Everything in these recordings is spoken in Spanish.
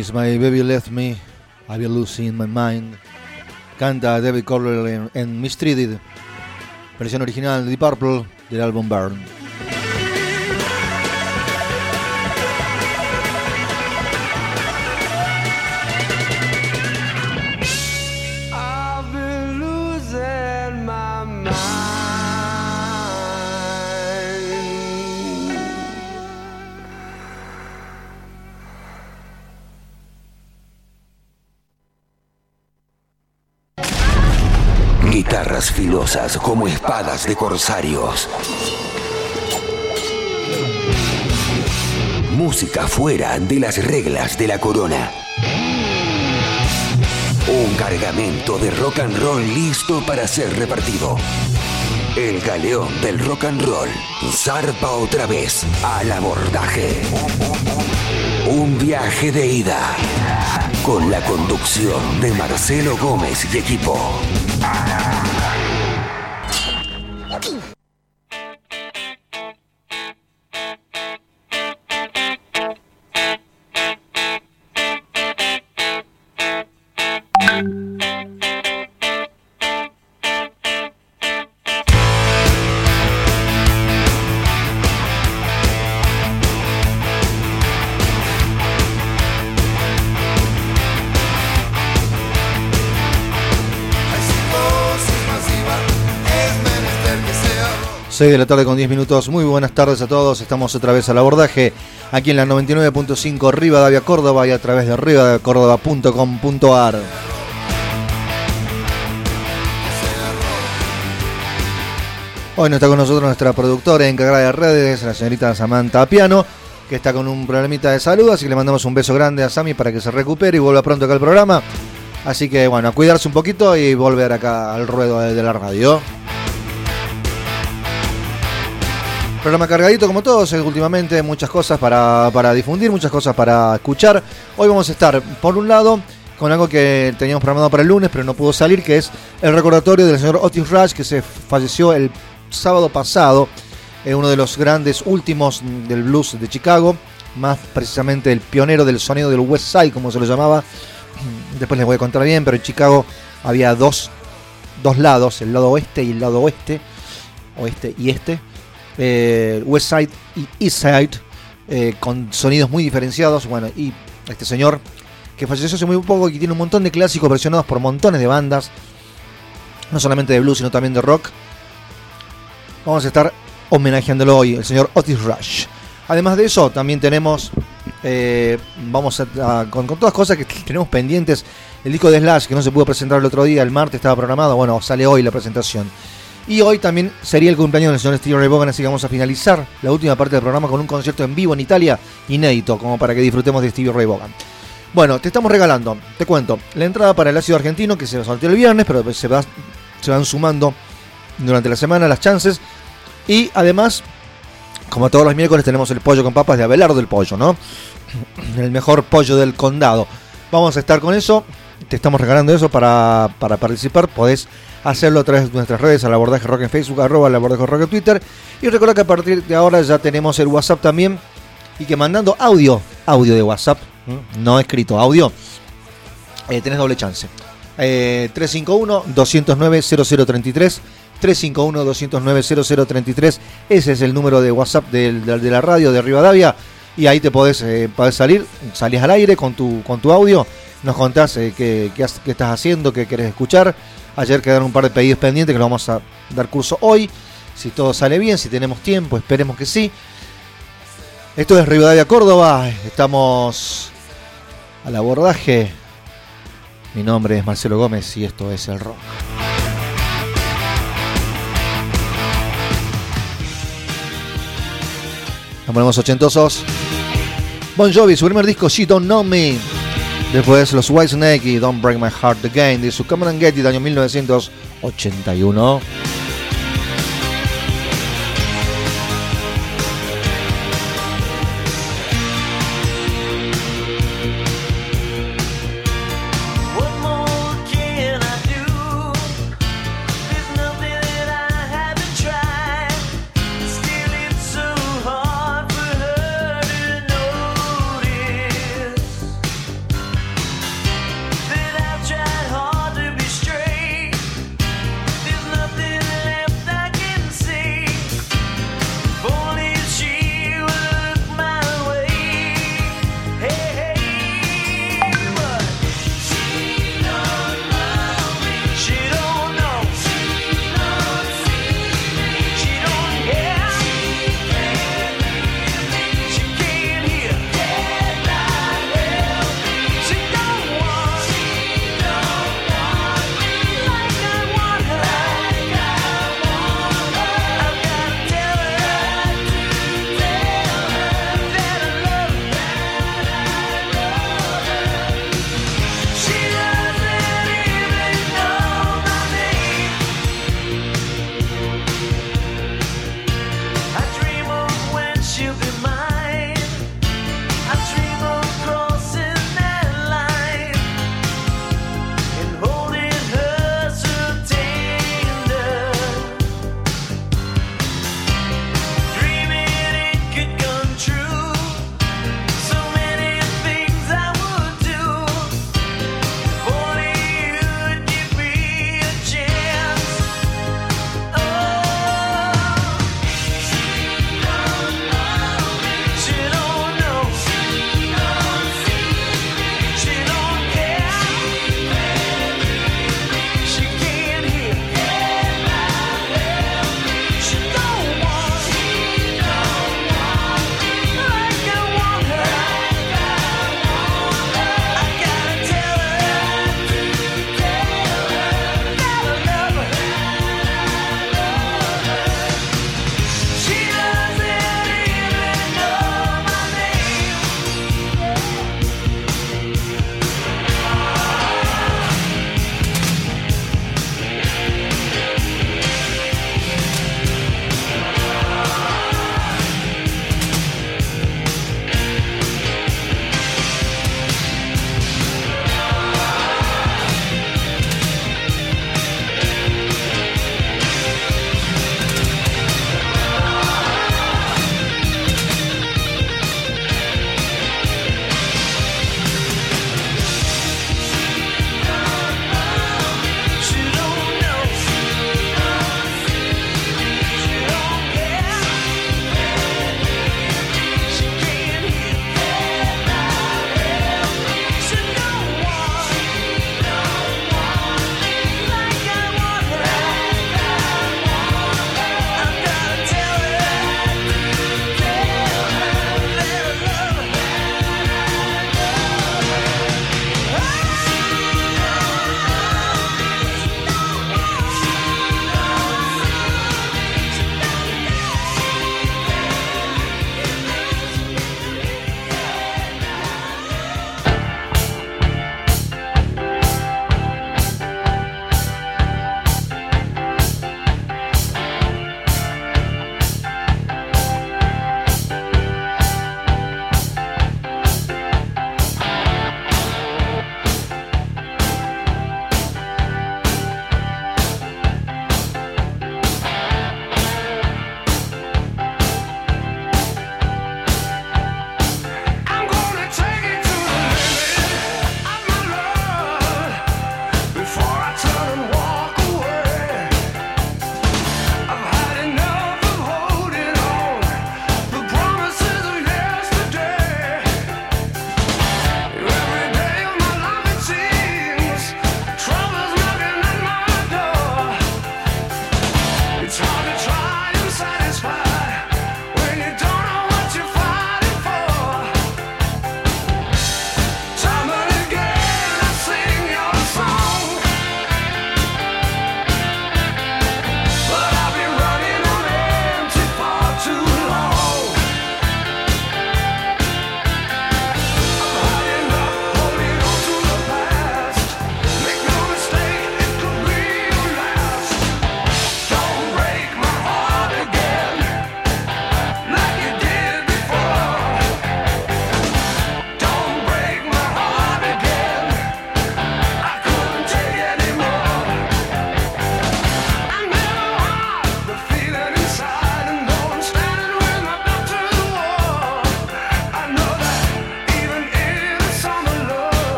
Since My Baby Left Me, I've been losing my mind. Canta David Coverdale en, en Mistreated, versión original de Deep Purple del álbum Burn. Filosas como espadas de corsarios. Música fuera de las reglas de la corona. Un cargamento de rock and roll listo para ser repartido. El galeón del rock and roll zarpa otra vez al abordaje. Un viaje de ida con la conducción de Marcelo Gómez y equipo. 6 de la tarde con 10 minutos. Muy buenas tardes a todos. Estamos otra vez al abordaje aquí en la 99.5 Rivadavia Córdoba y a través de rivadaviacórdoba.com.ar. Hoy no está con nosotros nuestra productora encargada de redes, la señorita Samantha Piano, que está con un problemita de salud, así que le mandamos un beso grande a Sami para que se recupere y vuelva pronto acá al programa. Así que bueno, a cuidarse un poquito y volver acá al ruedo de la radio. Programa cargadito como todos, eh, últimamente muchas cosas para, para difundir, muchas cosas para escuchar. Hoy vamos a estar, por un lado, con algo que teníamos programado para el lunes, pero no pudo salir, que es el recordatorio del señor Otis Rush, que se falleció el sábado pasado, eh, uno de los grandes últimos del blues de Chicago, más precisamente el pionero del sonido del West Side, como se lo llamaba. Después les voy a contar bien, pero en Chicago había dos, dos lados, el lado oeste y el lado oeste, oeste y este eh, West Side y East Side, eh, con sonidos muy diferenciados. Bueno, y este señor que falleció hace muy poco y que tiene un montón de clásicos versionados por montones de bandas, no solamente de blues, sino también de rock. Vamos a estar homenajeándolo hoy, el señor Otis Rush. Además de eso, también tenemos, eh, vamos a, con, con todas cosas que tenemos pendientes, el disco de Slash que no se pudo presentar el otro día, el martes estaba programado, bueno, sale hoy la presentación. Y hoy también sería el cumpleaños del señor Steve Ray Vaughan, así que vamos a finalizar la última parte del programa con un concierto en vivo en Italia, inédito, como para que disfrutemos de Steve Ray Vaughan. Bueno, te estamos regalando, te cuento, la entrada para el ácido argentino que se sorteó el viernes, pero se, va- se van sumando durante la semana las chances. Y además, como todos los miércoles, tenemos el pollo con papas de Abelardo el Pollo, ¿no? El mejor pollo del condado. Vamos a estar con eso. Te estamos regalando eso para, para participar. Podés hacerlo a través de nuestras redes, al abordaje rock en Facebook, arroba al abordaje rock en Twitter. Y recuerda que a partir de ahora ya tenemos el WhatsApp también. Y que mandando audio, audio de WhatsApp, no escrito, audio, eh, tenés doble chance. Eh, 351-209-0033. 351-209-0033. Ese es el número de WhatsApp del- del- de, la radio de Rivadavia. Y ahí te podés, eh, salir, salís al aire con tu, con tu audio. Nos contás eh, qué, qué qué estás haciendo, qué querés escuchar. Ayer quedaron un par de pedidos pendientes que lo vamos a dar curso hoy. Si todo sale bien, si tenemos tiempo, esperemos que sí. Esto es Rivadavia Córdoba. Estamos al abordaje. Mi nombre es Marcelo Gómez y esto es el rock. Nos ponemos ochentosos. Bon Jovi, su primer disco, She Don't Know Me. Después los White Snake y Don't Break My Heart Again de su Come On and Get It, año 1981.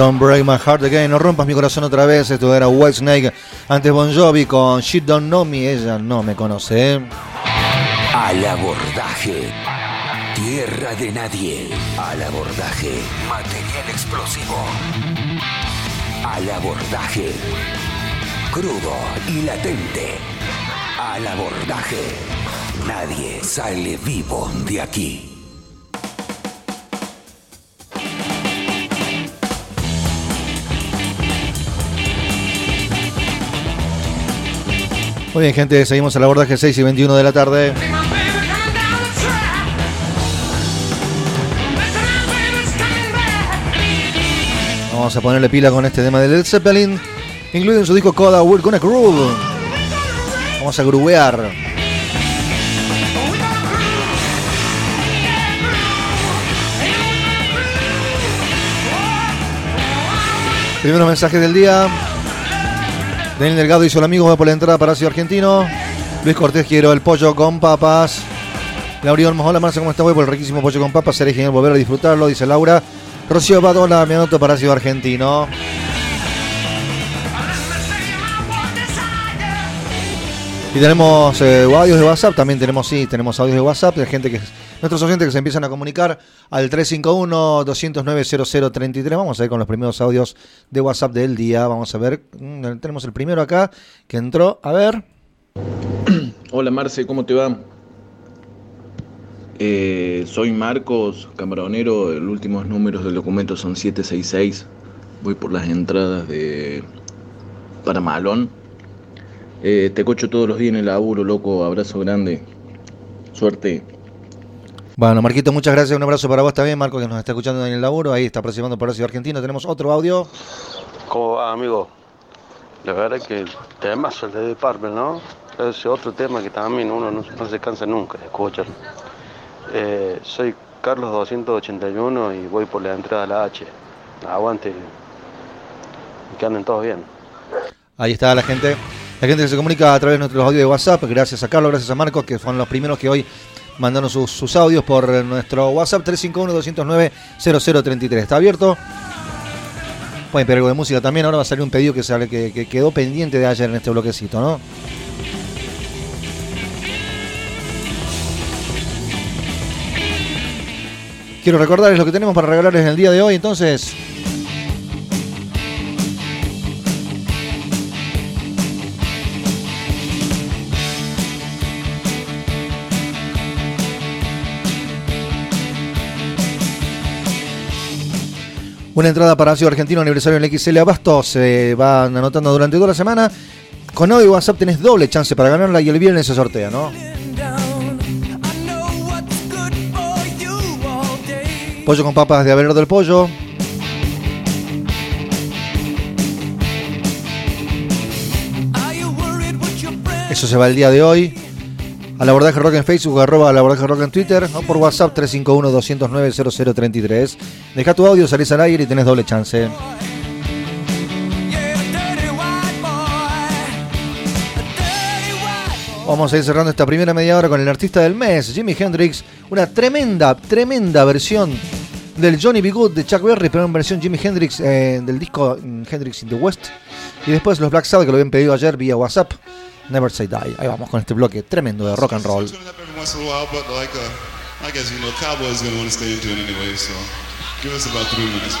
Don't Break My Heart Again, no rompas mi corazón otra vez. Esto era White Snake. Antes Bon Jovi con She Don't Know Me. Ella no me conoce. Al abordaje. Tierra de nadie. Al abordaje. Material explosivo. Al abordaje. Crudo y latente. Al abordaje. Nadie sale vivo de aquí. Muy bien, gente, seguimos al abordaje 6 y 21 de la tarde. Vamos a ponerle pila con este tema de Led Zeppelin, incluido en su disco Coda We're Gonna Groove. Vamos a grubear. Primeros mensajes del día. Daniel Delgado hizo el amigo por la entrada para Ciudad Argentino. Luis Cortés quiero el pollo con papas. Laura Olmos, hola Marcia, ¿cómo estás? Voy por el riquísimo pollo con papas. Sería genial volver a disfrutarlo, dice Laura. Rocío Badola, me anoto para Ciudad Argentino. Y tenemos eh, audios de WhatsApp, también tenemos, sí, tenemos audios de WhatsApp de gente que, nuestros oyentes que se empiezan a comunicar al 351-209-0033. Vamos a ver con los primeros audios de WhatsApp del día. Vamos a ver, mm, tenemos el primero acá que entró. A ver. Hola Marce, ¿cómo te va? Eh, soy Marcos, camaronero, los últimos números del documento son 766. Voy por las entradas de para Malón. Eh, te cocho todos los días en el laburo, loco. Abrazo grande. Suerte. Bueno, Marquito, muchas gracias. Un abrazo para vos también, Marco, que nos está escuchando en el laburo. Ahí está participando por Ciudad Argentina. Tenemos otro audio. ¿Cómo va, amigo? La verdad es que el tema es el de Parvel, ¿no? Es otro tema que también uno no, no se cansa nunca de escuchar. Eh, soy Carlos 281 y voy por la entrada a la H. Aguante. Que anden todos bien. Ahí está la gente. La gente que se comunica a través de nuestros audios de WhatsApp. Gracias a Carlos, gracias a Marcos, que fueron los primeros que hoy mandaron sus, audios por nuestro WhatsApp 351-209-0033. ¿Está abierto? Pueden pedir algo de música también. Ahora va a salir un pedido que, sale, que quedó pendiente de ayer en este bloquecito, ¿no? Quiero recordarles lo que tenemos para regalarles en el día de hoy, entonces. Una entrada para Ciudad Argentino, aniversario en XL Abasto. Se van anotando durante toda la semana. Con audio WhatsApp tenés doble chance para ganarla y el viernes se sortea, ¿no? Pollo con papas de Averno del Pollo. Eso se va el día de hoy. Al abordaje rock en Facebook, arroba al abordaje rock en Twitter, o por WhatsApp 351-209-0033. Deja tu audio, salís al aire y tenés doble chance. Vamos a ir cerrando esta primera media hora con el artista del mes, Jimi Hendrix. Una tremenda, tremenda versión del Johnny B. Good de Chuck Berry, pero en versión Jimi Hendrix eh, del disco mm, Hendrix in the West. Y después los Black Sabbath que lo habían pedido ayer vía WhatsApp. Never Say Die. Ahí vamos con este bloque tremendo de rock and roll. Like, uh, it.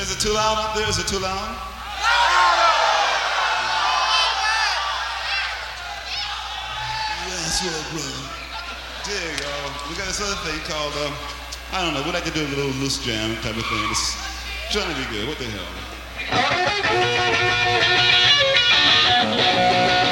Is too loud up there? Is it too loud? Dig, y'all. We got this other thing called, um, I don't know, we like to do a little loose jam type of thing. It's trying to be good. What the hell?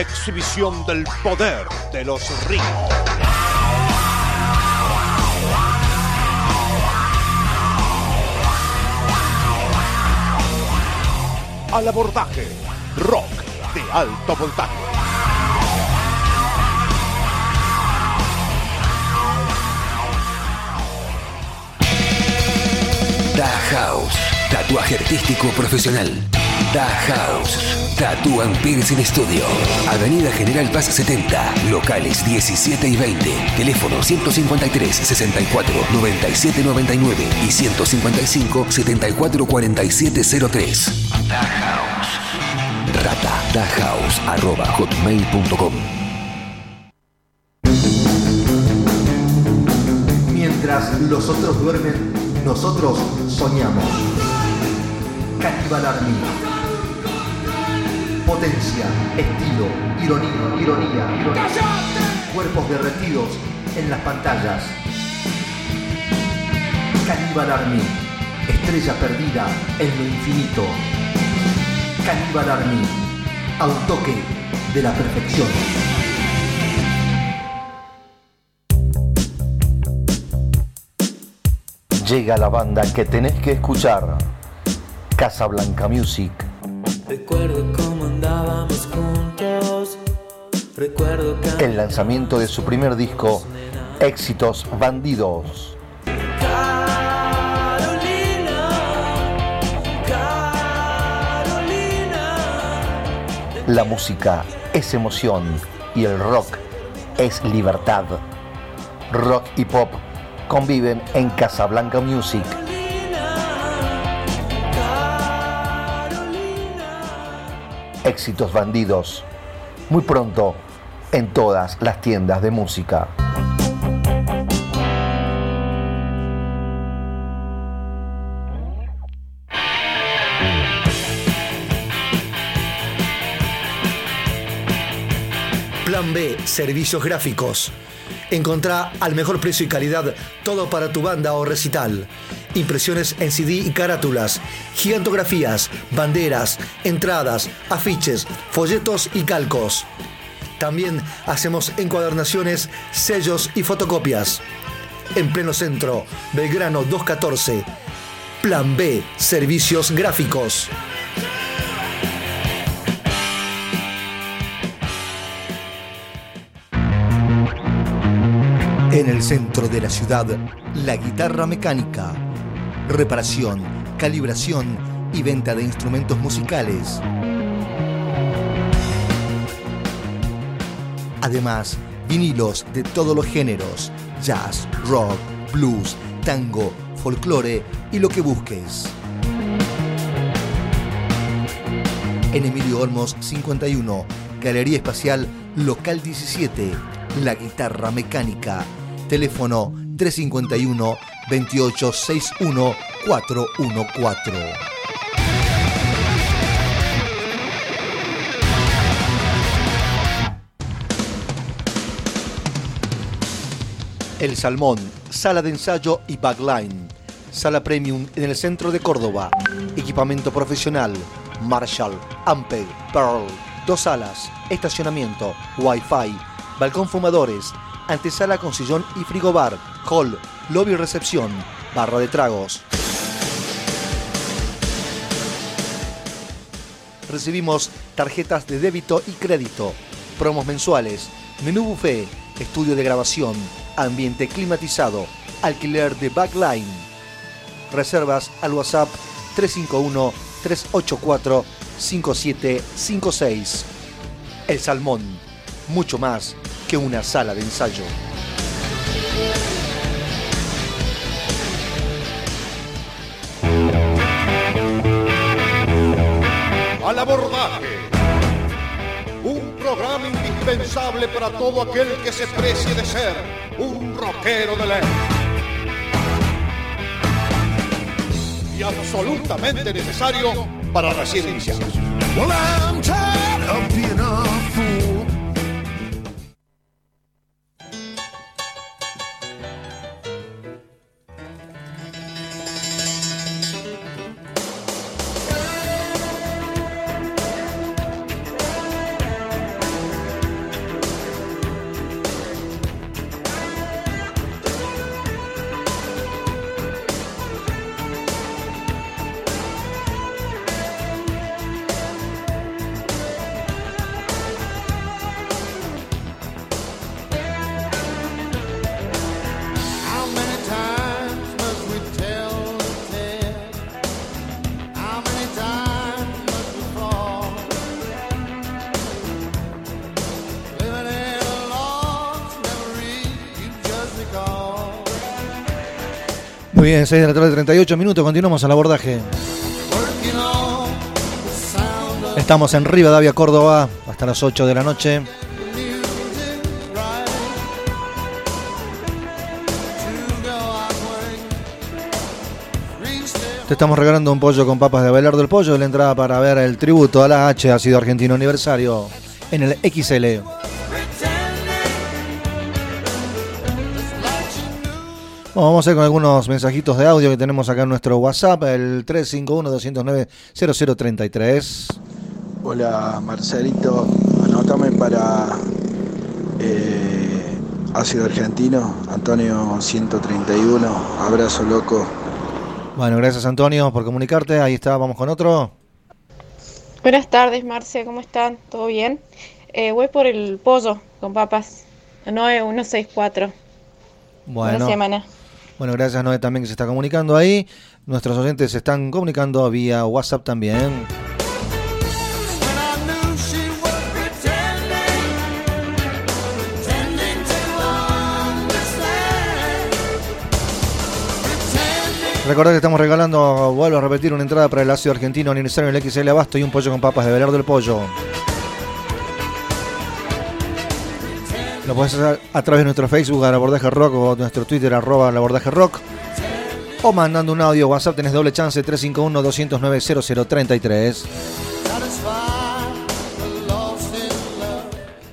Exhibición del poder de los ritmos. Al abordaje, rock de alto voltaje. Da House, tatuaje artístico profesional. Da House, Tattoo and Piercing Studio. Avenida General Paz 70, locales 17 y 20. Teléfono 153 64 97 99 y 155 74 47 03. Da House. Rata, da house, hotmail.com. Mientras los otros duermen, nosotros soñamos. Cannibal Army. Potencia, estilo, ironía, ironía, ironía. Cuerpos derretidos en las pantallas. Cannibal Army. Estrella perdida en lo infinito. Cannibal Army. A un toque de la perfección. Llega la banda que tenés que escuchar. Casablanca Music. Recuerdo cómo andábamos juntos. Recuerdo que El lanzamiento de su primer disco, Éxitos Bandidos. Carolina, Carolina. La música es emoción y el rock es libertad. Rock y pop conviven en Casablanca Music. Éxitos Bandidos. Muy pronto en todas las tiendas de música. Plan B, servicios gráficos. Encontrá al mejor precio y calidad todo para tu banda o recital. Impresiones en CD y carátulas, gigantografías, banderas, entradas, afiches, folletos y calcos. También hacemos encuadernaciones, sellos y fotocopias. En pleno centro, Belgrano 214. Plan B, servicios gráficos. En el centro de la ciudad, la guitarra mecánica. Reparación, calibración y venta de instrumentos musicales. Además, vinilos de todos los géneros, jazz, rock, blues, tango, folclore y lo que busques. En Emilio Olmos 51, Galería Espacial Local 17, La Guitarra Mecánica. Teléfono 351 2861 414. El Salmón, sala de ensayo y backline. Sala premium en el centro de Córdoba. Equipamiento profesional. Marshall, Ampeg, Pearl. Dos salas, estacionamiento, Wi-Fi, balcón fumadores, antesala con sillón y frigobar, hall, lobby y recepción, barra de tragos. Recibimos tarjetas de débito y crédito, promos mensuales, menú buffet, estudio de grabación, ambiente climatizado, alquiler de backline. Reservas al WhatsApp 351-384-5756. El Salmón, mucho más que una sala de ensayo. Al abordaje. Un programa indispensable para todo aquel que se precie de ser un rockero de ley. Y absolutamente necesario para. Well, Muy bien, 6 de la tarde, 38 minutos. Continuamos al abordaje. Estamos en Rivadavia, Córdoba, hasta las 8 de la noche. Te estamos regalando un pollo con papas de Abelardo del Pollo. La entrada para ver el tributo a la H ha sido argentino aniversario en el XL. Bueno, vamos a ir con algunos mensajitos de audio que tenemos acá en nuestro WhatsApp, el 351-209-0033. Hola Marcelito, anótame para eh, Ácido Argentino, Antonio 131, abrazo loco. Bueno, gracias Antonio por comunicarte. Ahí está, vamos con otro. Buenas tardes, Marce, ¿cómo están? ¿Todo bien? Eh, voy por el pollo con papas. 9164. Buena Bueno, semana. Bueno, gracias Noé también que se está comunicando ahí. Nuestros oyentes se están comunicando vía WhatsApp también. Recordad que estamos regalando, vuelvo a repetir, una entrada para el ácido argentino aniversario en el XL Abasto y un pollo con papas de Velar del Pollo. Lo podés hacer a través de nuestro Facebook, al abordaje rock, o nuestro Twitter, arroba al abordaje rock. O mandando un audio WhatsApp, tenés doble chance, 351-209-0033.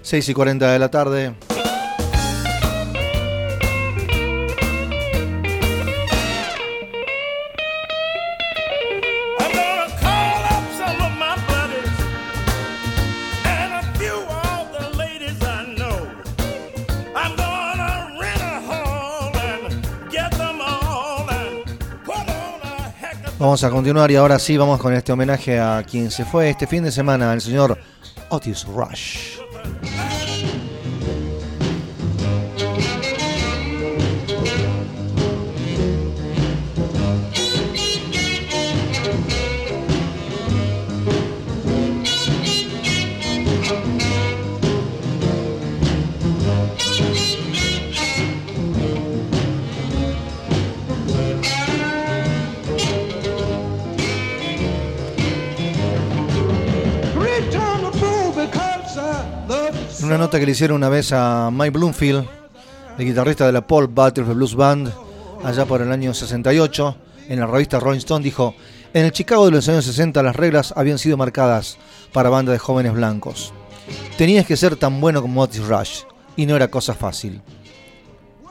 6 y 40 de la tarde. Vamos a continuar y ahora sí vamos con este homenaje a quien se fue este fin de semana, el señor Otis Rush. Que le hicieron una vez a Mike Bloomfield, el guitarrista de la Paul Butterfield Blues Band, allá por el año 68, en la revista Rolling Stone dijo, en el Chicago de los años 60 las reglas habían sido marcadas para bandas de jóvenes blancos. Tenías que ser tan bueno como Otis Rush, y no era cosa fácil.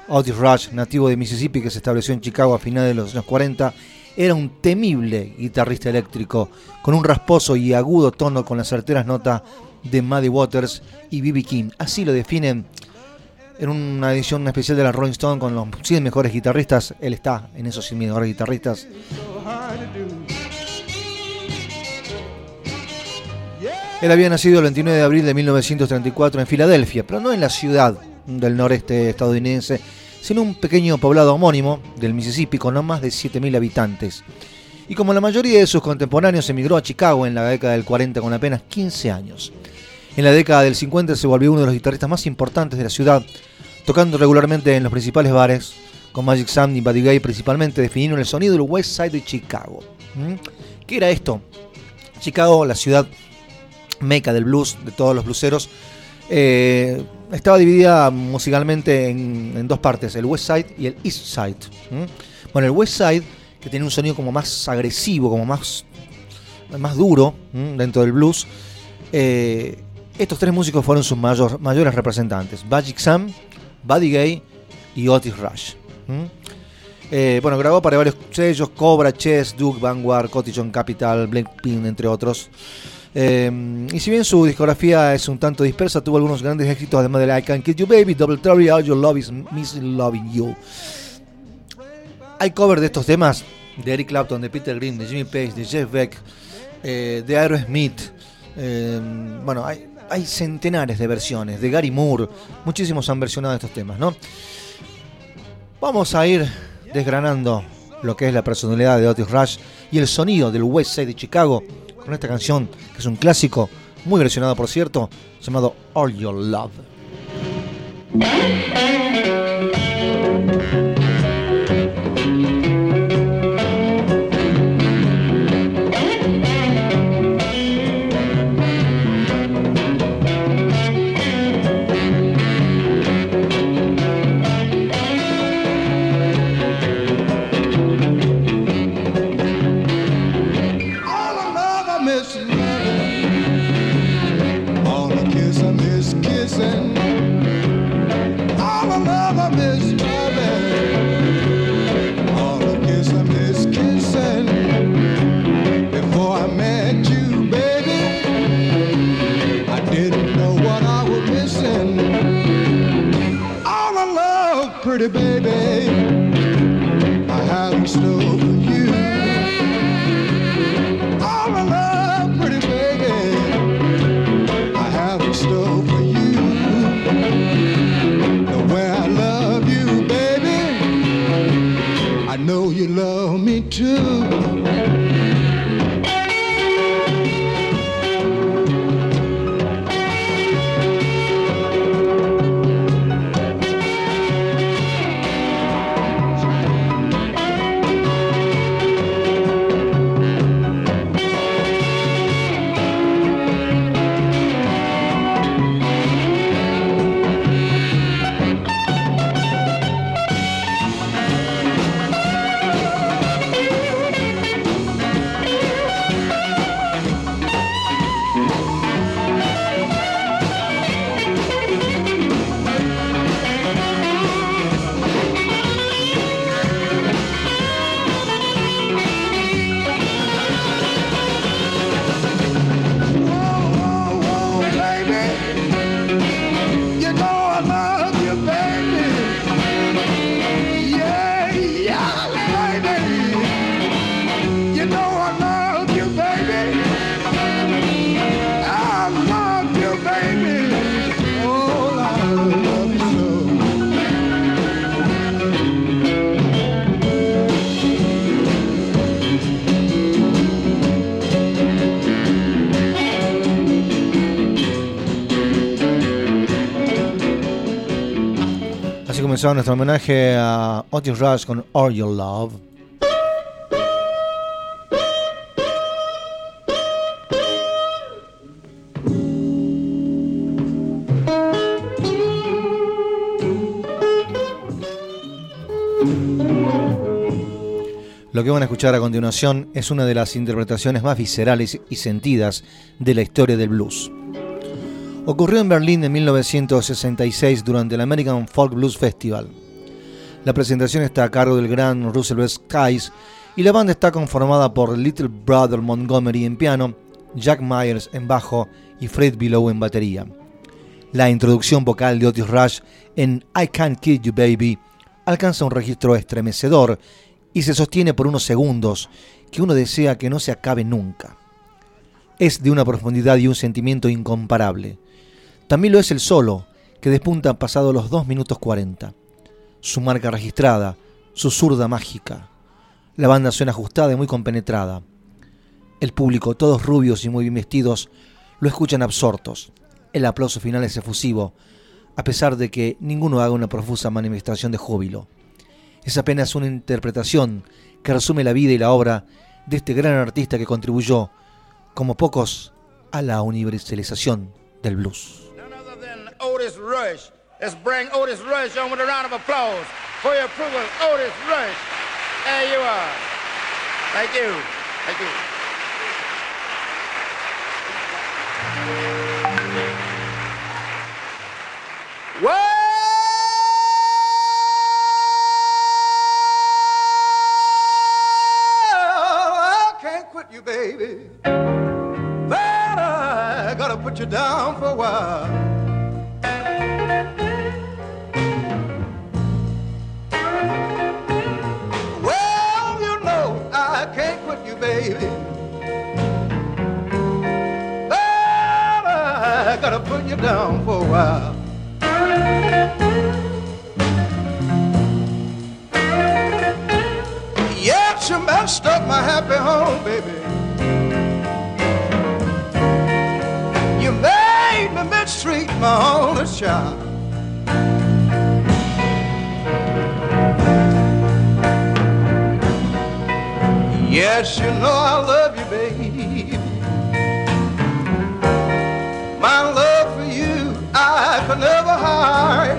Otis Rush, nativo de Mississippi que se estableció en Chicago a finales de los años 40, era un temible guitarrista eléctrico, con un rasposo y agudo tono con las certeras notas de Muddy Waters y B.B. King. Así lo definen en una edición especial de la Rolling Stone con los 100 mejores guitarristas. Él está en esos 100 mejores guitarristas. Él había nacido el 29 de abril de 1934 en Filadelfia, pero no en la ciudad del noreste estadounidense, sino un pequeño poblado homónimo del Mississippi con no más de 7.000 habitantes. Y como la mayoría de sus contemporáneos emigró a Chicago en la década del 40 con apenas 15 años. En la década del 50 se volvió uno de los guitarristas más importantes de la ciudad, tocando regularmente en los principales bares, con Magic Sam y Buddy Guy principalmente, definiendo el sonido del West Side de Chicago. ¿Mm? ¿Qué era esto? Chicago, la ciudad meca del blues, de todos los blueseros, eh, estaba dividida musicalmente en, en dos partes, el West Side y el East Side. ¿Mm? Bueno, el West Side, que tenía un sonido como más agresivo, como más, más duro dentro del blues, eh, estos tres músicos fueron sus mayor- mayores representantes, Magic Sam, Buddy Gay y Otis Rush. Eh, bueno, grabó para varios sellos, Cobra, Chess, Duke, Vanguard, Cotillon Capital, Blackpink, entre otros. Eh, y si bien su discografía es un tanto dispersa, tuvo algunos grandes éxitos además de I Can't Kill You Baby, Double Trouble, All Your Love Is Missing Loving You. Hay cover de estos temas de Eric Clapton, de Peter Green, de Jimmy Page, de Jeff Beck, eh, de Aerosmith. eh, bueno, hay, hay centenares de versiones, de Gary Moore. Muchísimos han versionado estos temas, ¿no? Vamos a ir desgranando lo que es la personalidad de Otis Rush y el sonido del West Side de Chicago con esta canción, que es un clásico, muy versionado por cierto, llamado All Your Love. Love comenzó nuestro homenaje a Otis Rush con All Your Love. Lo que van a escuchar a continuación es una de las interpretaciones más viscerales y sentidas de la historia del blues. Ocurrió en Berlín en 1966 durante el American Folk Blues Festival. La presentación está a cargo del gran Russell Skies y la banda está conformada por Little Brother Montgomery en piano, Jack Myers en bajo y Fred Below en batería. La introducción vocal de Otis Rush en I Can't Kill You Baby alcanza un registro estremecedor y se sostiene por unos segundos que uno desea que no se acabe nunca. Es de una profundidad y un sentimiento incomparable. También lo es el solo, que despunta pasado los 2 minutos 40. Su marca registrada, su zurda mágica. La banda suena ajustada y muy compenetrada. El público, todos rubios y muy bien vestidos, lo escuchan absortos. El aplauso final es efusivo, a pesar de que ninguno haga una profusa manifestación de júbilo. Es apenas una interpretación que resume la vida y la obra de este gran artista que contribuyó, como pocos, a la universalización del blues. Otis Rush. Let's bring Otis Rush on with a round of applause for your approval. Otis Rush. There you are. Thank you. Thank you. Well, I can't quit you, baby. But I gotta put you down for a while. Baby. I gotta put you down for a while. Yes, you messed up my happy home, baby. You made me mistreat my only child. Yes, you know I love you, baby. My love for you, I could never hide.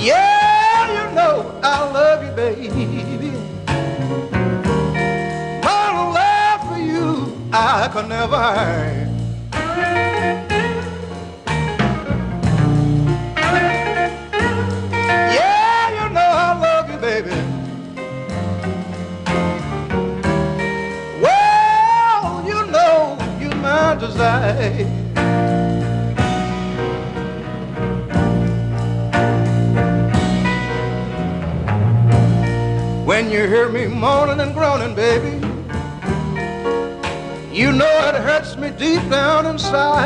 Yeah, you know I love you, baby. My love for you, I could never hide. Deep down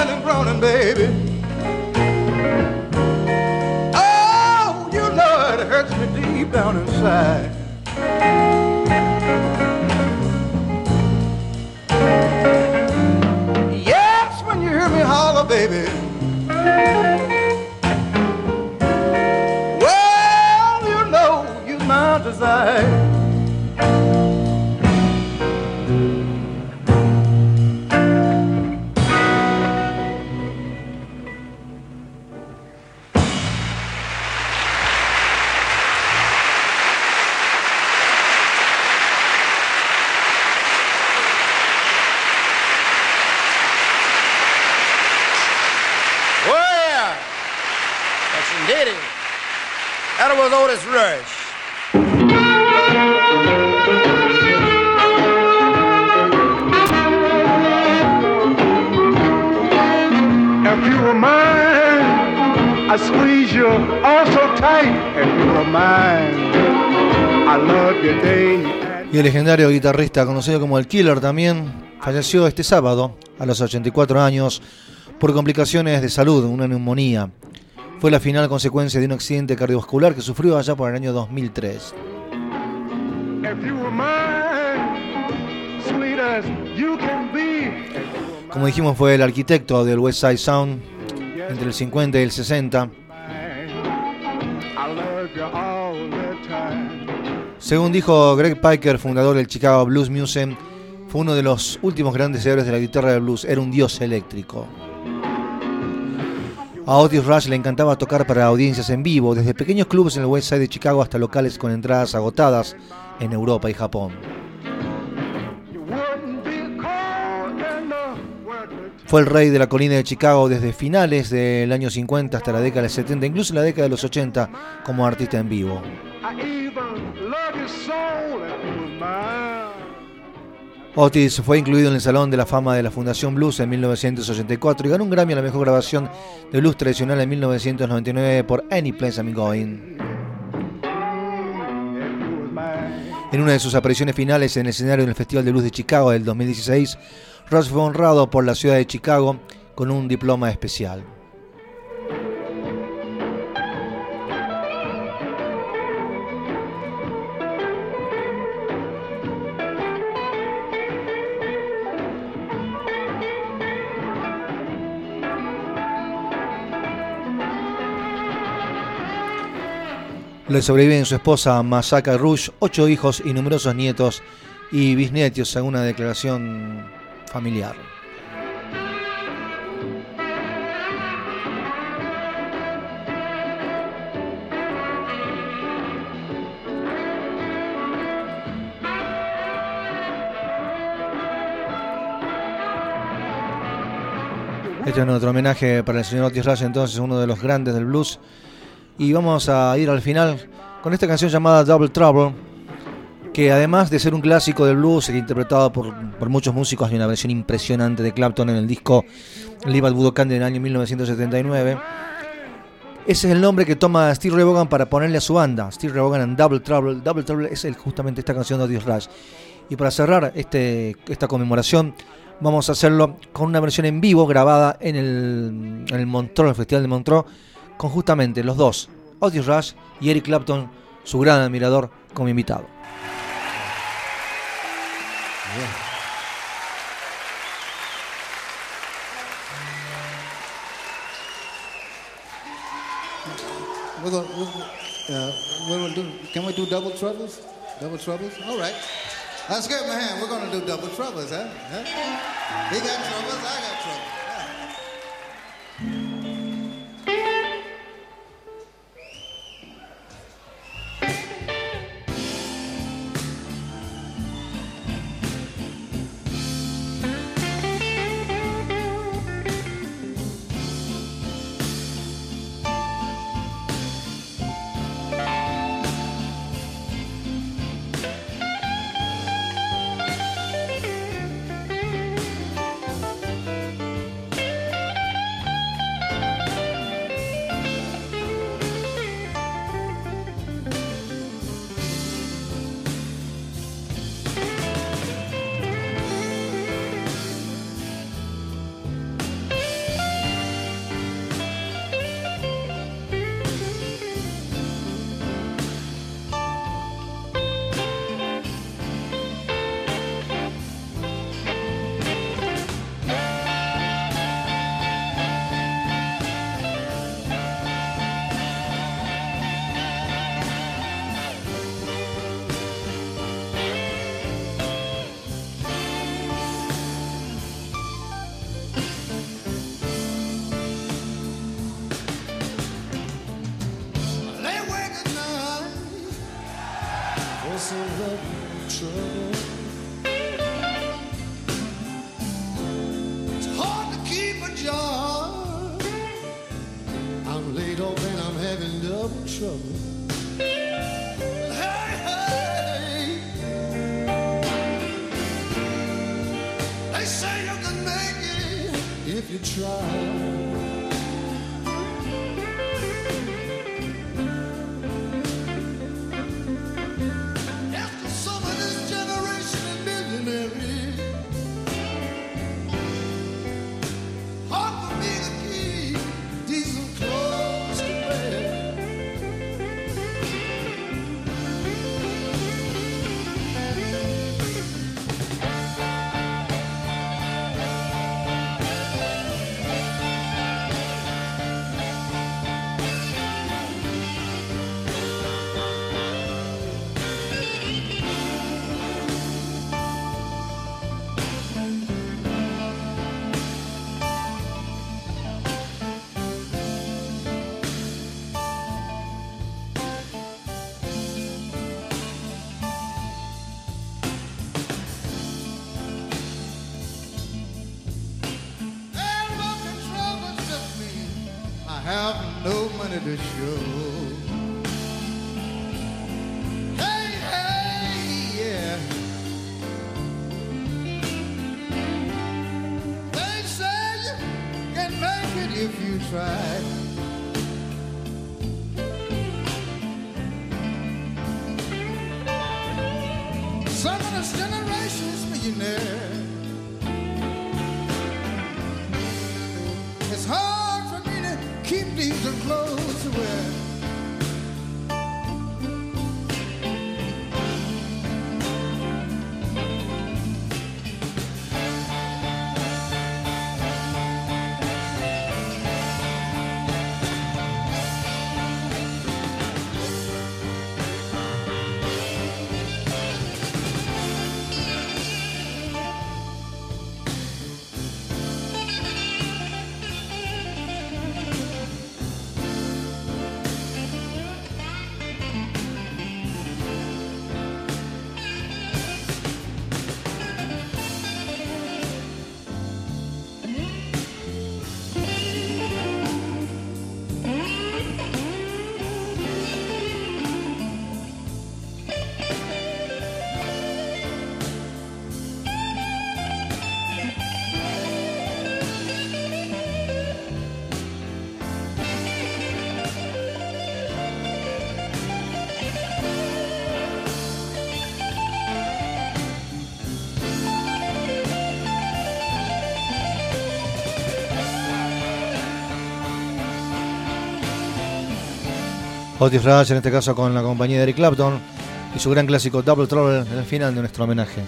moaning and groaning, baby. Oh, you know it hurts me deep down inside. Yes, when you hear me holler, baby. Well, you know you my desire. Y el legendario guitarrista conocido como el Killer también falleció este sábado a los 84 años por complicaciones de salud, una neumonía. Fue la final consecuencia de un accidente cardiovascular que sufrió allá por el año 2003. If you were mine, sweet as you can be. Como dijimos, fue el arquitecto del West Side Sound entre el 50 y el 60. Según dijo Greg Piker, fundador del Chicago Blues Museum, fue uno de los últimos grandes héroes de la guitarra de blues. Era un dios eléctrico. A Otis Rush le encantaba tocar para audiencias en vivo, desde pequeños clubes en el West Side de Chicago hasta locales con entradas agotadas en Europa y Japón. Fue el rey de la colina de Chicago desde finales del año 50 hasta la década del 70, incluso en la década de los 80 como artista en vivo. Otis fue incluido en el Salón de la Fama de la Fundación Blues en 1984 y ganó un Grammy a la mejor grabación de blues tradicional en 1999 por Any Place I'm Going. En una de sus apariciones finales en el escenario del Festival de Blues de Chicago del 2016, Rush fue honrado por la ciudad de Chicago con un diploma especial. Le sobreviven su esposa Masaka Rush, ocho hijos y numerosos nietos y bisnietos, según una declaración familiar. Este es nuestro homenaje para el señor Otis Rush, entonces uno de los grandes del blues. Y vamos a ir al final con esta canción llamada Double Trouble, que además de ser un clásico del blues, interpretado por, por muchos músicos, hay una versión impresionante de Clapton en el disco Live at Budokan del año 1979. Ese es el nombre que toma Steve Vaughan para ponerle a su banda, Steve Vaughan en Double Trouble. Double Trouble es el- justamente esta canción de Otis Rush. Y para cerrar este, esta conmemoración, vamos a hacerlo con una versión en vivo grabada en el, en el Montreux, el Festival de Montreux, con justamente los dos, Otis Rush y Eric Clapton, su gran admirador, como invitado. We're gonna, we're, uh, we're do, can we do double troubles? Double troubles? All right. Let's give him hand. We're gonna do double troubles, huh? huh? He got troubles, I got troubles. Try. En este caso con la compañía de Eric Clapton y su gran clásico Double Trouble en el final de nuestro homenaje.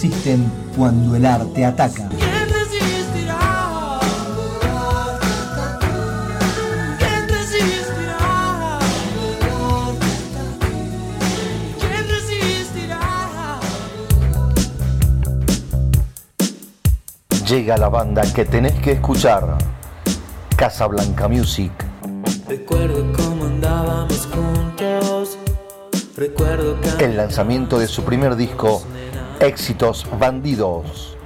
No resisten cuando el arte ataca. ¿Quién resistirá? ¿Quién resistirá? ¿Quién resistirá? Llega la banda que tenés que escuchar. Casablanca Music. Recuerdo cómo andábamos juntos. Recuerdo que El lanzamiento de su primer disco, Éxitos Bandidos.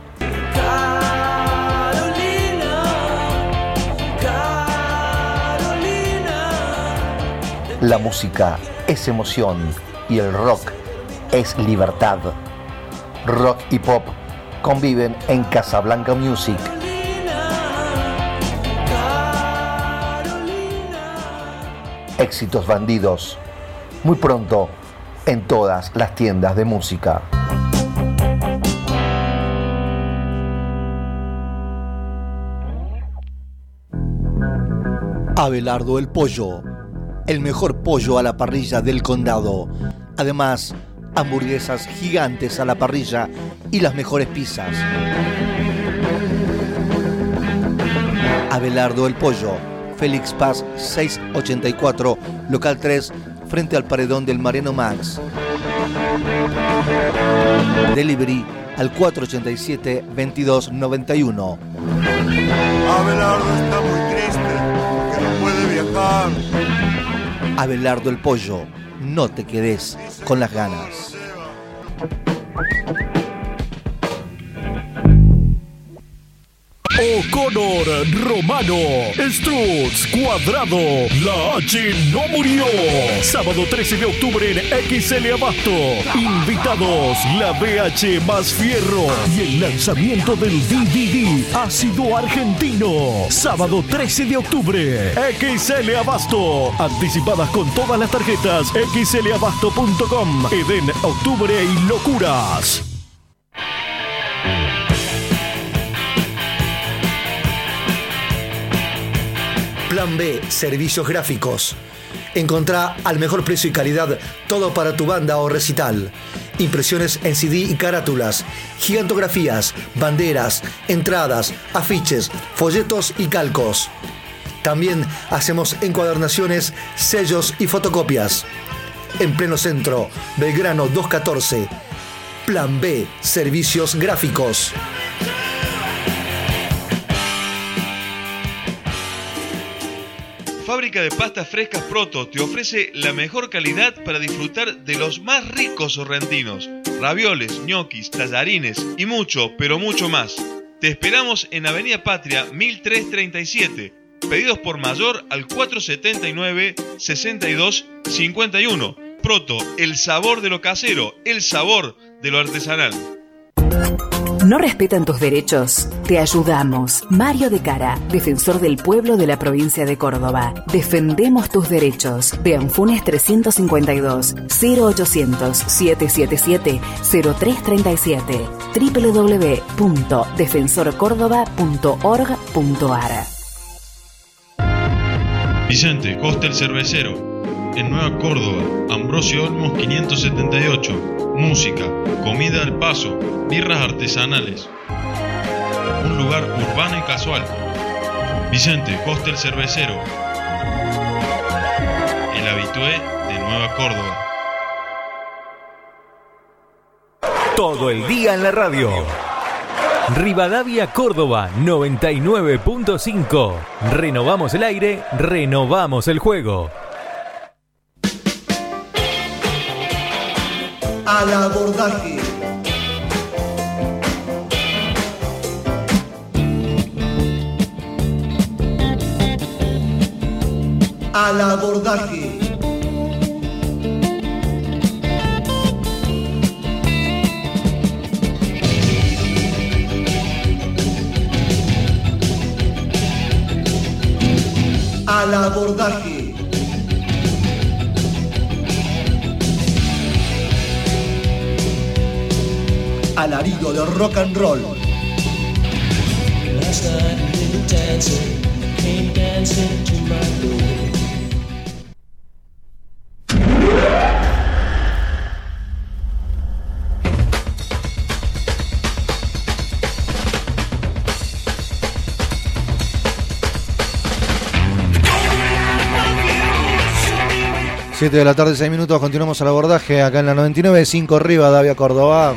La música es emoción y el rock es libertad. Rock y pop conviven en Casablanca Music. Éxitos Bandidos. Muy pronto en todas las tiendas de música. Abelardo el Pollo, el mejor pollo a la parrilla del condado. Además, hamburguesas gigantes a la parrilla y las mejores pizzas. Abelardo el Pollo, Félix Paz 684, local 3, frente al paredón del Mariano Max. Delivery al 487-2291. Abelardo está Abelardo el Pollo, no te quedes con las ganas. O'Connor, Romano, Strutz, Cuadrado, la H no murió. Sábado 13 de octubre en XL Abasto. Invitados, la BH más fierro y el lanzamiento del DVD Ácido Argentino. Sábado 13 de octubre, XL Abasto. Anticipadas con todas las tarjetas, xlabasto.com. Eden, Octubre y Locuras. Plan B, servicios gráficos. Encontrá al mejor precio y calidad todo para tu banda o recital. Impresiones en CD y carátulas, gigantografías, banderas, entradas, afiches, folletos y calcos. También hacemos encuadernaciones, sellos y fotocopias. En pleno centro, Belgrano 214. Plan B, Servicios Gráficos. Fábrica de pastas frescas Proto te ofrece la mejor calidad para disfrutar de los más ricos sorrentinos, ravioles, ñoquis, tallarines y mucho, pero mucho más. Te esperamos en Avenida Patria 1337. Pedidos por mayor al 479 62 51. Proto, el sabor de lo casero, el sabor de lo artesanal. ¿No respetan tus derechos? Te ayudamos. Mario de Cara, defensor del pueblo de la provincia de Córdoba. Defendemos tus derechos. De Anfunes 352 0800 777 0337 www.defensorcórdoba.org.ar Vicente Costa el Cervecero. En Nueva Córdoba, Ambrosio Olmos 578. Música, comida al paso, birras artesanales. Un lugar urbano y casual. Vicente Costa el Cervecero. El habitué de Nueva Córdoba. Todo el día en la radio. Rivadavia Córdoba 99.5. Renovamos el aire, renovamos el juego. Al abordaje. Al abordaje. Al abordaje. Alarido de rock and roll. Siete de la tarde, 6 minutos, continuamos al abordaje acá en la 99.5 arriba, Davia Córdoba.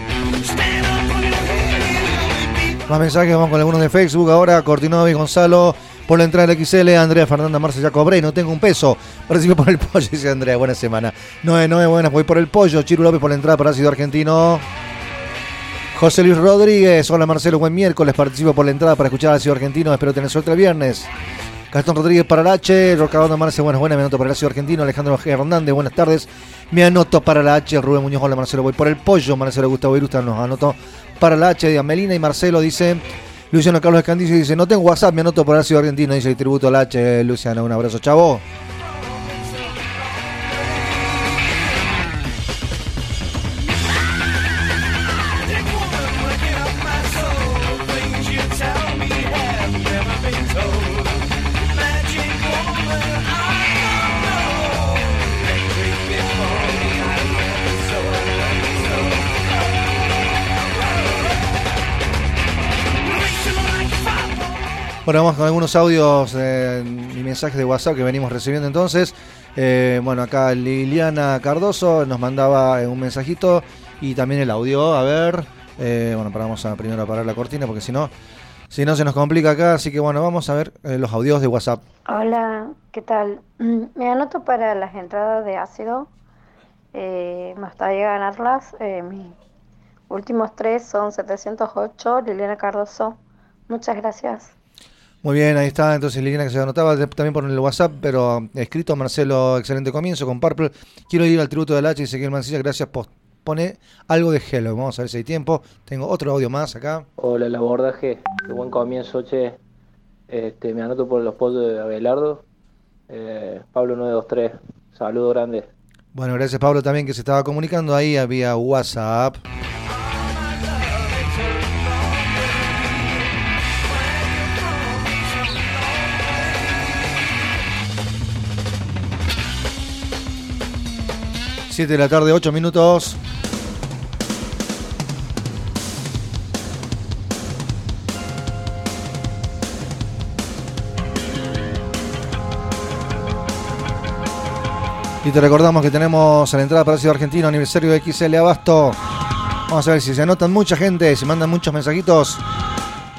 Más mensajes, vamos con algunos de Facebook. Ahora, Cortinovi, Gonzalo, por la entrada del XL, Andrea Fernanda Marce, ya cobré, no tengo un peso. Recibo por el pollo, dice Andrea, buena semana. Noé, Noé, buenas, voy por el pollo. Chiru López por la entrada para Ácido Argentino. José Luis Rodríguez, hola Marcelo, buen miércoles, participo por la entrada para escuchar Ácido Argentino, espero tener suerte el viernes. Gastón Rodríguez para la H, Rocabanda Marce, buenas, buenas, me anoto para el Ácido Argentino, Alejandro Hernández, buenas tardes, me anoto para la H, Rubén Muñoz, hola Marcelo, voy por el pollo, Marcelo Gustavo Irusta nos anoto para la H, de Melina y Marcelo dice, Luciano Carlos Escandicio dice, no tengo WhatsApp, me anoto para el Ácido Argentino, dice el tributo a la H, Luciano, un abrazo, chavo. Bueno, vamos con algunos audios eh, y mensajes de WhatsApp que venimos recibiendo entonces. Eh, bueno, acá Liliana Cardoso nos mandaba eh, un mensajito y también el audio. A ver, eh, bueno, para vamos a primero a parar la cortina porque si no, si no se nos complica acá. Así que bueno, vamos a ver eh, los audios de WhatsApp. Hola, ¿qué tal? Me anoto para las entradas de ácido. Me gustaría ganarlas. Mis últimos tres son 708, Liliana Cardoso. Muchas gracias. Muy bien, ahí está entonces Liliana que se anotaba también por el WhatsApp, pero eh, escrito Marcelo, excelente comienzo con Purple. Quiero ir al tributo del H y Ezequiel Mancilla, gracias. Post. Pone algo de Hello. Vamos a ver si hay tiempo. Tengo otro audio más acá. Hola, el abordaje. Qué buen comienzo, che. Este, me anoto por los pollos de Abelardo. Eh, Pablo 923. Saludo grande. Bueno, gracias Pablo también que se estaba comunicando ahí, había WhatsApp. Siete de la tarde, ocho minutos. Y te recordamos que tenemos a la entrada para Ciudad Argentino, aniversario de XL Abasto. Vamos a ver si se anotan mucha gente, se mandan muchos mensajitos.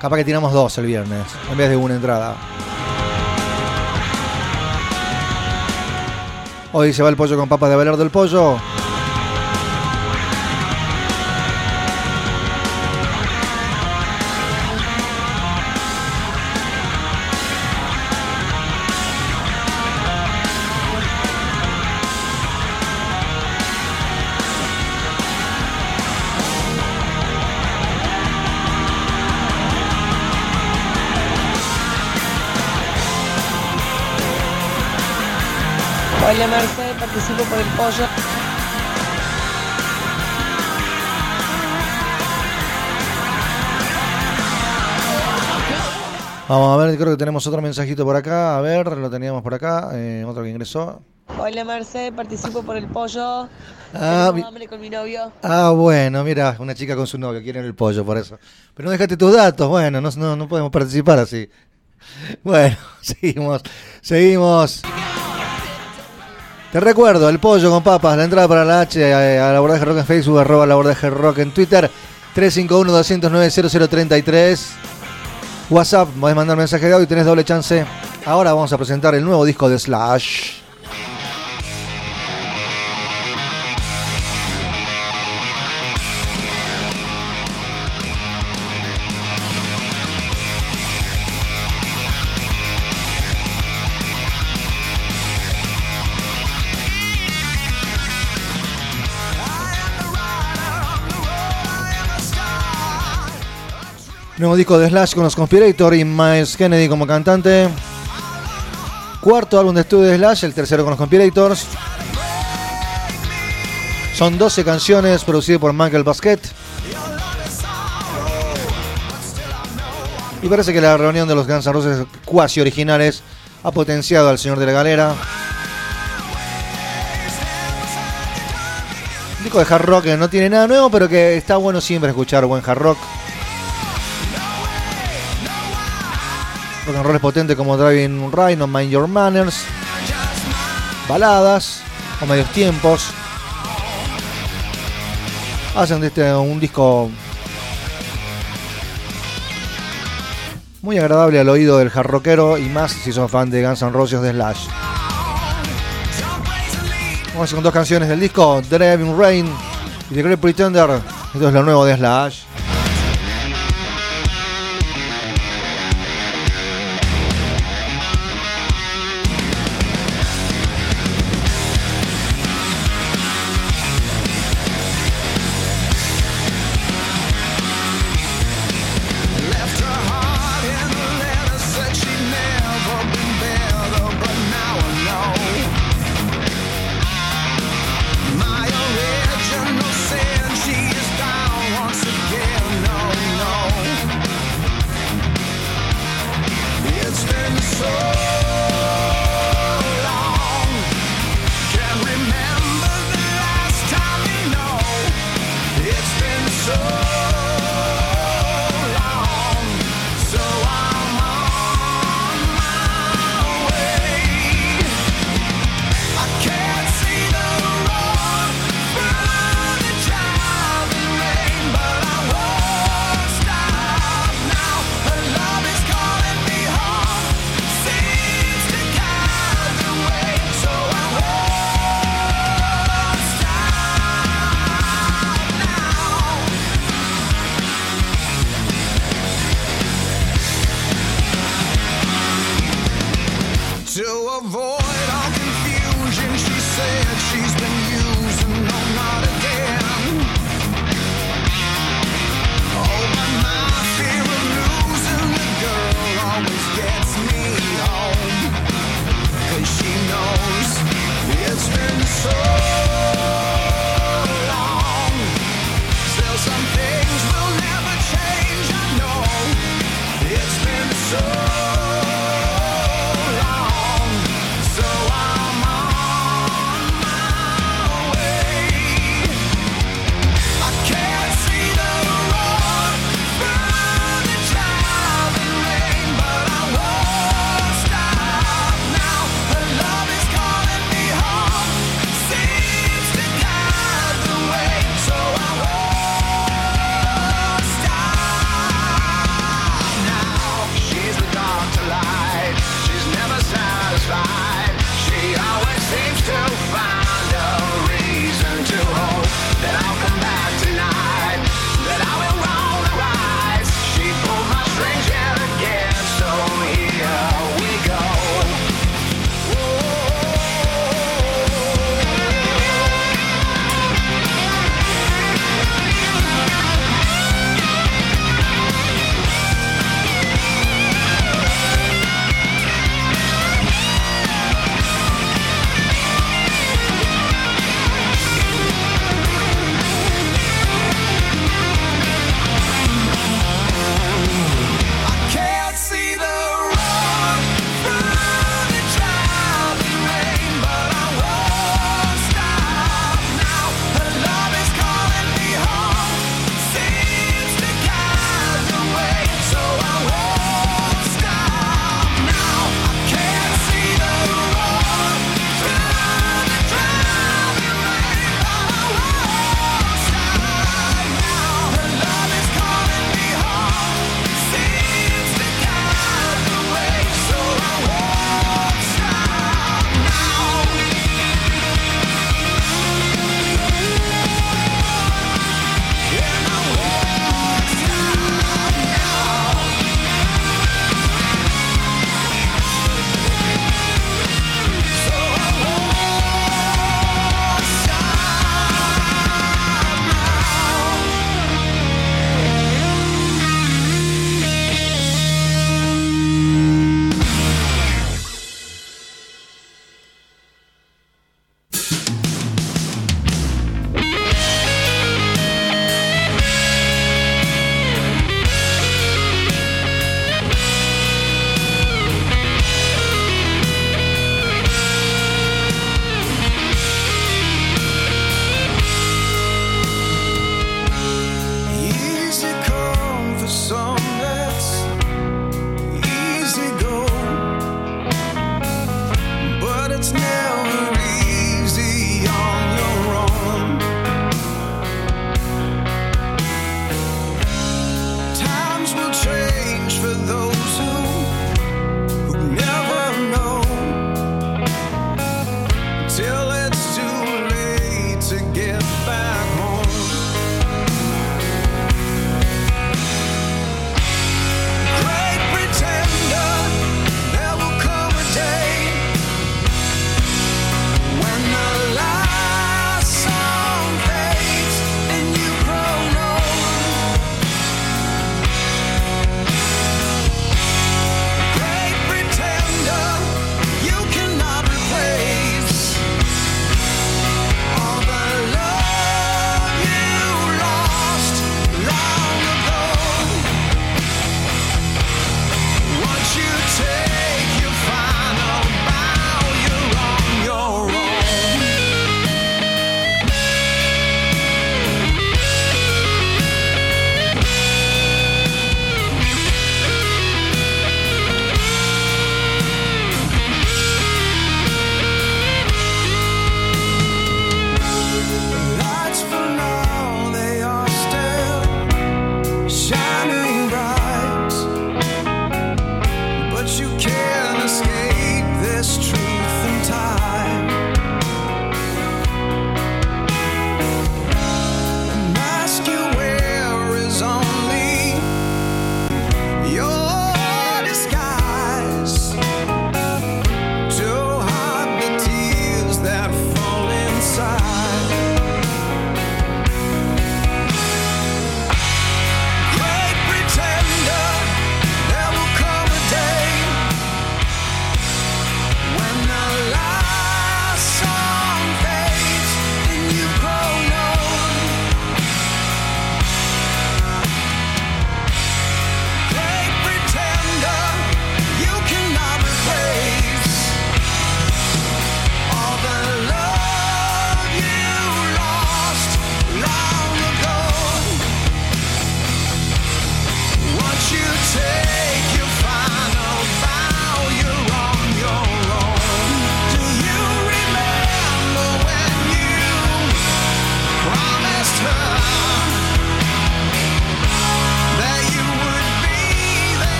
Capaz que tiramos dos el viernes, en vez de una entrada. Hoy se va el pollo con papas de Abelardo del Pollo. Hola Merced, participo por el pollo. Vamos a ver, creo que tenemos otro mensajito por acá. A ver, lo teníamos por acá. eh, otro que ingresó. Hola Merced, participo por el pollo. Ah, Tengo mi- hambre con mi novio. Ah, bueno, mira, una chica con su novio, quieren el pollo por eso. Pero no dejaste tus datos, bueno, no, no, no podemos participar así. Bueno, seguimos, seguimos. Te recuerdo, el pollo con papas, la entrada para la H, eh, a la abordaje rock en Facebook, arroba la abordaje rock en Twitter, 351-209-0033. WhatsApp, podés mandar mensaje de audio y tenés doble chance. Ahora vamos a presentar el nuevo disco de Slash. Nuevo disco de Slash con los Conspirator y Miles Kennedy como cantante. Cuarto álbum de estudio de Slash, el tercero con los Conspirators. Son 12 canciones producidas por Michael Basquet. Y parece que la reunión de los Guns N' Roses cuasi originales ha potenciado al señor de la galera. Disco de hard rock que no tiene nada nuevo, pero que está bueno siempre escuchar buen hard rock. Rock and roll como Driving Rain o Mind Your Manners. Baladas o medios tiempos. Hacen de este un disco muy agradable al oído del hard rockero y más si son fan de Guns N' Roses de Slash. Vamos con dos canciones del disco, Driving Rain y The Great Pretender. Esto es lo nuevo de Slash.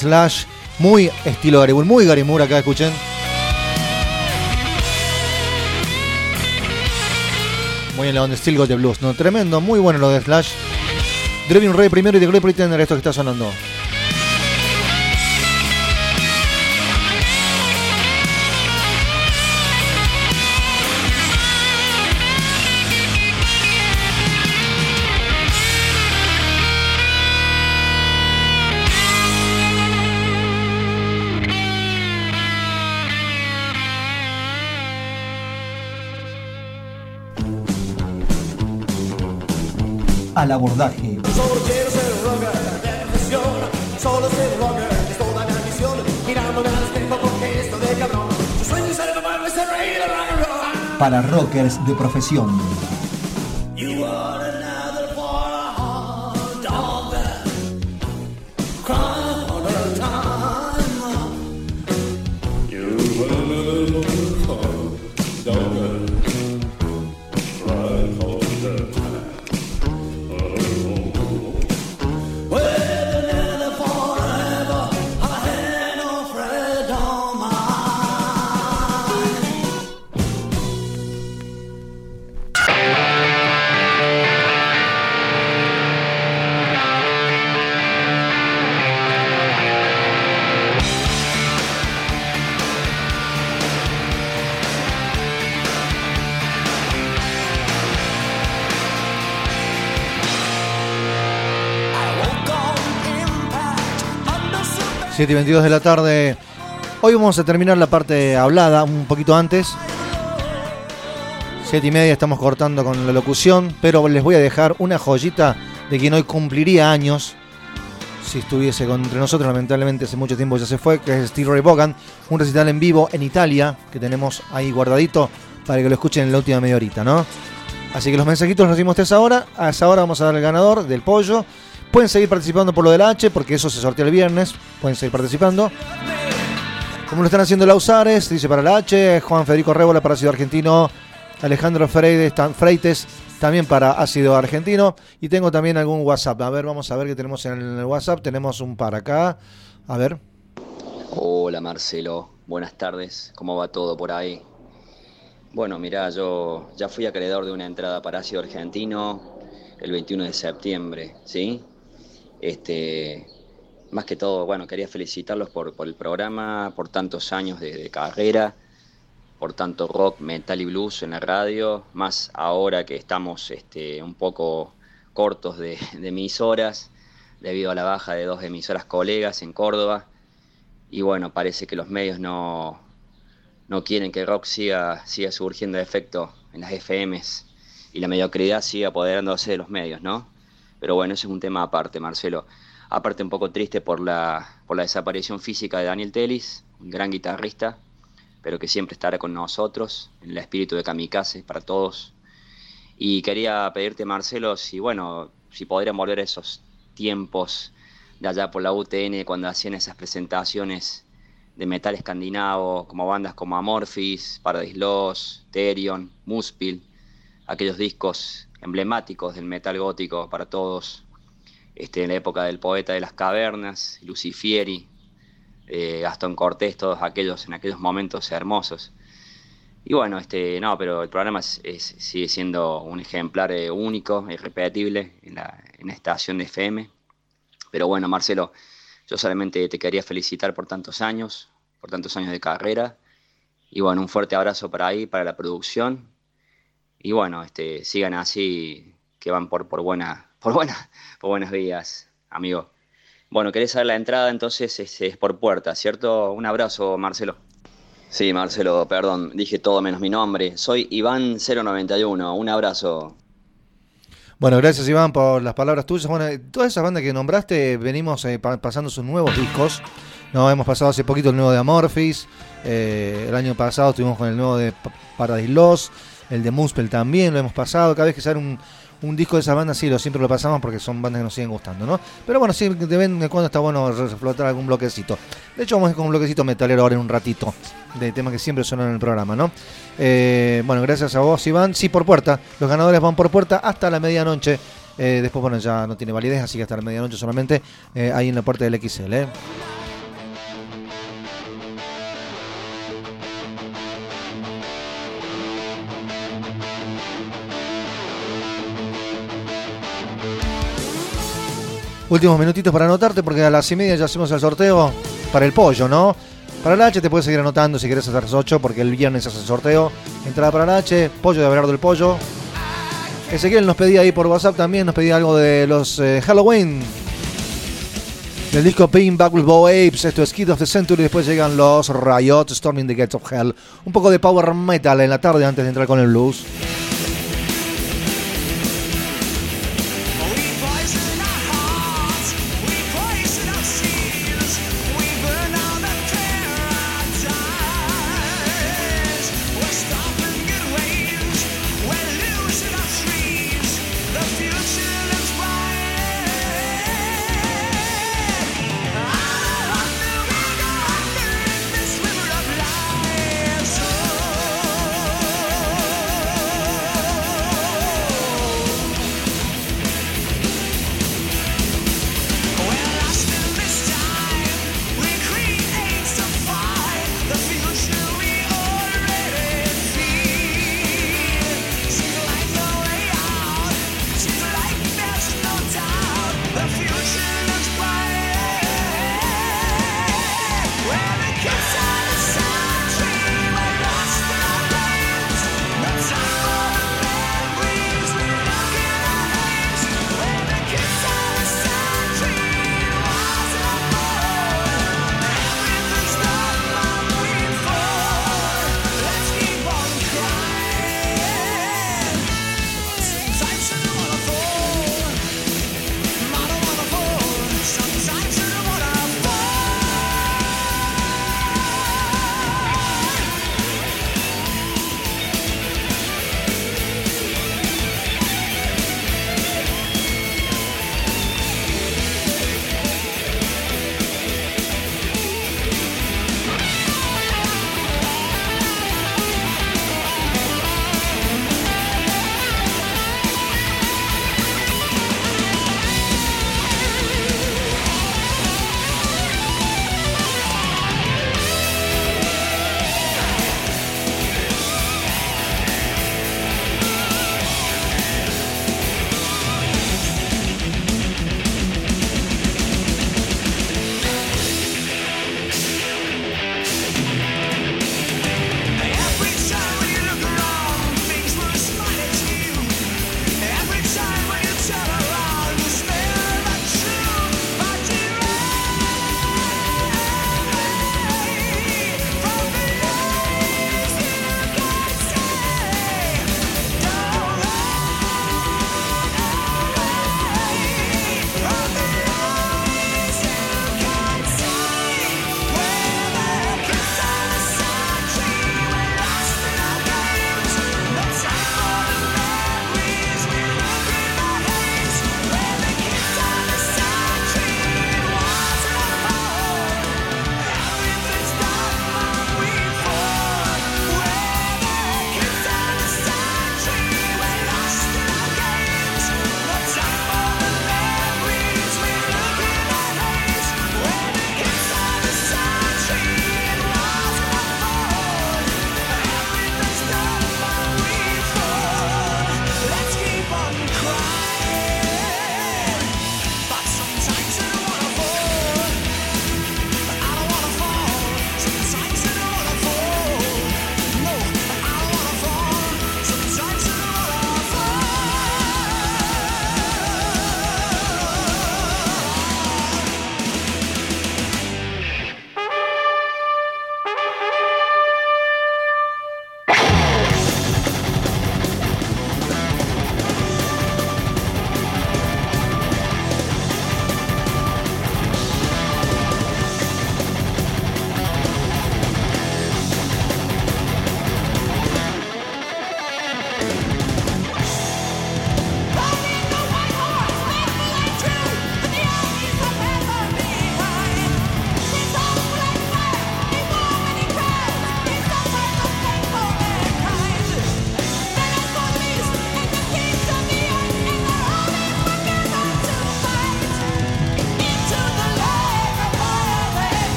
Slash. Muy estilo Moore, muy Gary Moore acá, escuchen. Muy en la onda Still Got the Blues, ¿no? Tremendo, muy bueno lo de Slash. Driving Ray primero y The Great Pretender, esto que está sonando. And roll. Para rockers de profesión. 7 y 22 de la tarde. Hoy vamos a terminar la parte hablada un poquito antes. 7 y media estamos cortando con la locución, pero les voy a dejar una joyita de quien hoy cumpliría años. Si estuviese entre nosotros, lamentablemente hace mucho tiempo ya se fue, que es Steve Ray Vaughan, un recital en vivo en Italia, que tenemos ahí guardadito para que lo escuchen en la última media horita, ¿no? Así que los mensajitos los recibimos a esa hora. A esa hora vamos a dar el ganador del pollo. Pueden seguir participando por lo del H, porque eso se sortea el viernes. Pueden seguir participando. Como lo están haciendo Lausares, dice para la H, Juan Federico Rébola para Ácido Argentino, Alejandro Freites, tam- Freites también para Ácido Argentino. Y tengo también algún WhatsApp. A ver, vamos a ver qué tenemos en el WhatsApp. Tenemos un par acá. A ver. Hola Marcelo, buenas tardes, ¿cómo va todo por ahí? Bueno, mirá, yo ya fui acreedor de una entrada para Ácido Argentino el 21 de septiembre, ¿sí? Este, más que todo, bueno, quería felicitarlos por, el programa, por tantos años de, de carrera, por tanto rock, metal y blues en la radio, más ahora que estamos este, un poco cortos de, de emisoras, debido a la baja de dos emisoras colegas en Córdoba. Y bueno, parece que los medios no, no quieren que rock siga, siga surgiendo de efecto en las FMs y la mediocridad siga apoderándose de los medios, ¿no? Pero bueno, ese es un tema aparte, Marcelo. Aparte un poco triste por la, por la desaparición física de Daniel Telis, un gran guitarrista, pero que siempre estará con nosotros, en el espíritu de Kamikaze para todos. Y quería pedirte, Marcelo, si bueno, si podrían volver esos tiempos de allá por la UTN cuando hacían esas presentaciones de metal escandinavo, como bandas como Amorphis, Paradise Lost, Therion, Muspil, aquellos discos emblemáticos del metal gótico para todos, este, en la época del poeta de las cavernas, Lucifieri, eh, Gastón Cortés, todos aquellos en aquellos momentos hermosos. Y bueno, este, no, pero el programa es- sigue siendo un ejemplar eh, único, irrepetible en la, en la estación de FM. Pero bueno, Marcelo, yo solamente te quería felicitar por tantos años, por tantos años de carrera. Y bueno, un fuerte abrazo para ahí, para la producción. Y bueno, este, sigan así, que van por, por, buena, por, buena, por buenas vías, amigo. Bueno, querés saber la entrada, entonces es, es por puerta, ¿cierto? Un abrazo, Marcelo. Sí, Marcelo, perdón, dije todo menos mi nombre. Soy Iván091, un abrazo. Bueno, gracias Iván por las palabras tuyas. Bueno, eh, todas esas bandas que nombraste venimos eh, pa- pasando sus nuevos discos. No, hemos pasado hace poquito el nuevo de Amorphis. eh, el año pasado estuvimos con el nuevo de Pa- Paradise Lost. El de Muspel también lo hemos pasado. Cada vez que sale un, un disco de esa banda, sí, lo siempre lo pasamos porque son bandas que nos siguen gustando, ¿no? Pero bueno, sí, de vez en cuando está bueno reflotar algún bloquecito. De hecho, vamos a ir con un bloquecito metalero ahora en un ratito. De temas que siempre suenan en el programa, ¿no? Eh, bueno, gracias a vos, Iván. Sí, por puerta. Los ganadores van por puerta hasta la medianoche Eh, después, bueno, ya no tiene validez, así que hasta la medianoche solamente eh, ahí en la puerta del XL. ¿eh? Últimos minutitos para anotarte porque a las y media ya hacemos el sorteo para el pollo, ¿no? Para el H te puedes seguir anotando si quieres hacer las 8 porque el viernes hace el sorteo. Entrada para el H, pollo de Abelardo del Pollo. Ezequiel nos pedía ahí por WhatsApp también, nos pedía algo de los eh, Halloween. Del disco Pain Back with Bow Apes, esto es Kid of the Century, después llegan los Riot, Storming the Gates of Hell. Un poco de power metal en la tarde antes de entrar con el blues.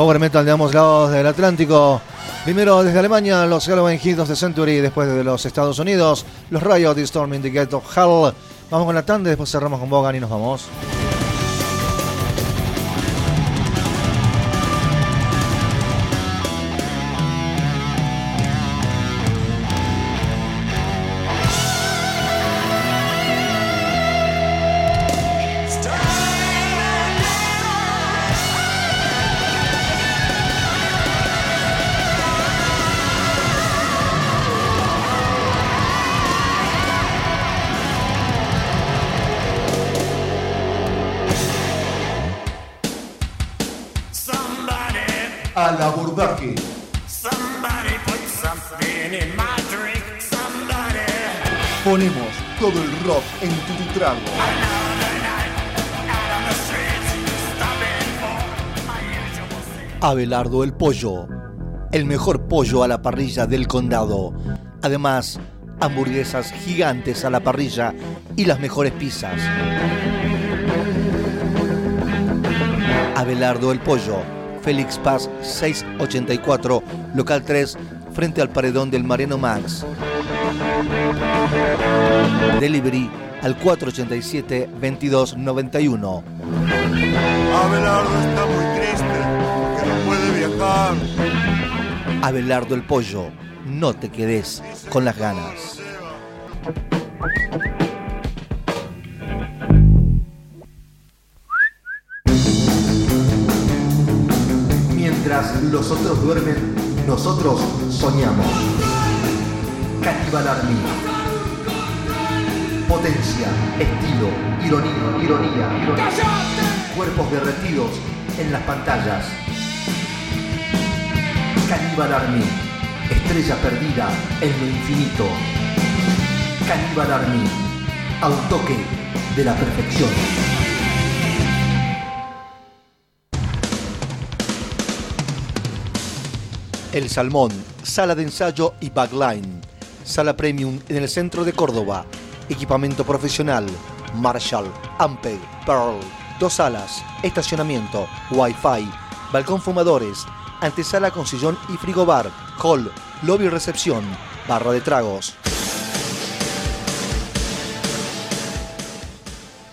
Power Metal de ambos lados del Atlántico. Primero desde Alemania, los Halloween Hits the Century, después de los Estados Unidos, los Riot y Storm in the Hell. Vamos con la tanda, después cerramos con Bogan y nos vamos. En. Abelardo el Pollo. El mejor pollo a la parrilla del condado. Además, hamburguesas gigantes a la parrilla y las mejores pizzas. Abelardo el Pollo. Félix Paz 684, local 3, frente al paredón del Mariano Max. Delivery al 487-2291. Abelardo está muy triste, que no puede viajar. Abelardo el Pollo, no te quedes con las ganas. Mientras los otros duermen, nosotros soñamos. Cannibal Army. Potencia, estilo, ironía, ironía, ironía. Cuerpos derretidos en las pantallas. Cannibal Army. Estrella perdida en lo infinito. Cannibal Army. A un toque de la perfección. El Salmón, sala de ensayo y backline. Sala premium en el centro de Córdoba. Equipamiento profesional. Marshall, Ampeg, Pearl. Dos salas, estacionamiento, Wi-Fi, balcón fumadores, antesala con sillón y frigobar, hall, lobby recepción, barra de tragos.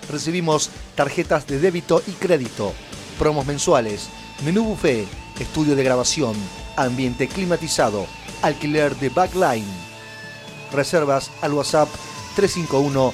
Recibimos tarjetas de débito y crédito, promos mensuales, menú buffet, estudio de grabación, ambiente climatizado, alquiler de backline. Reservas al WhatsApp 351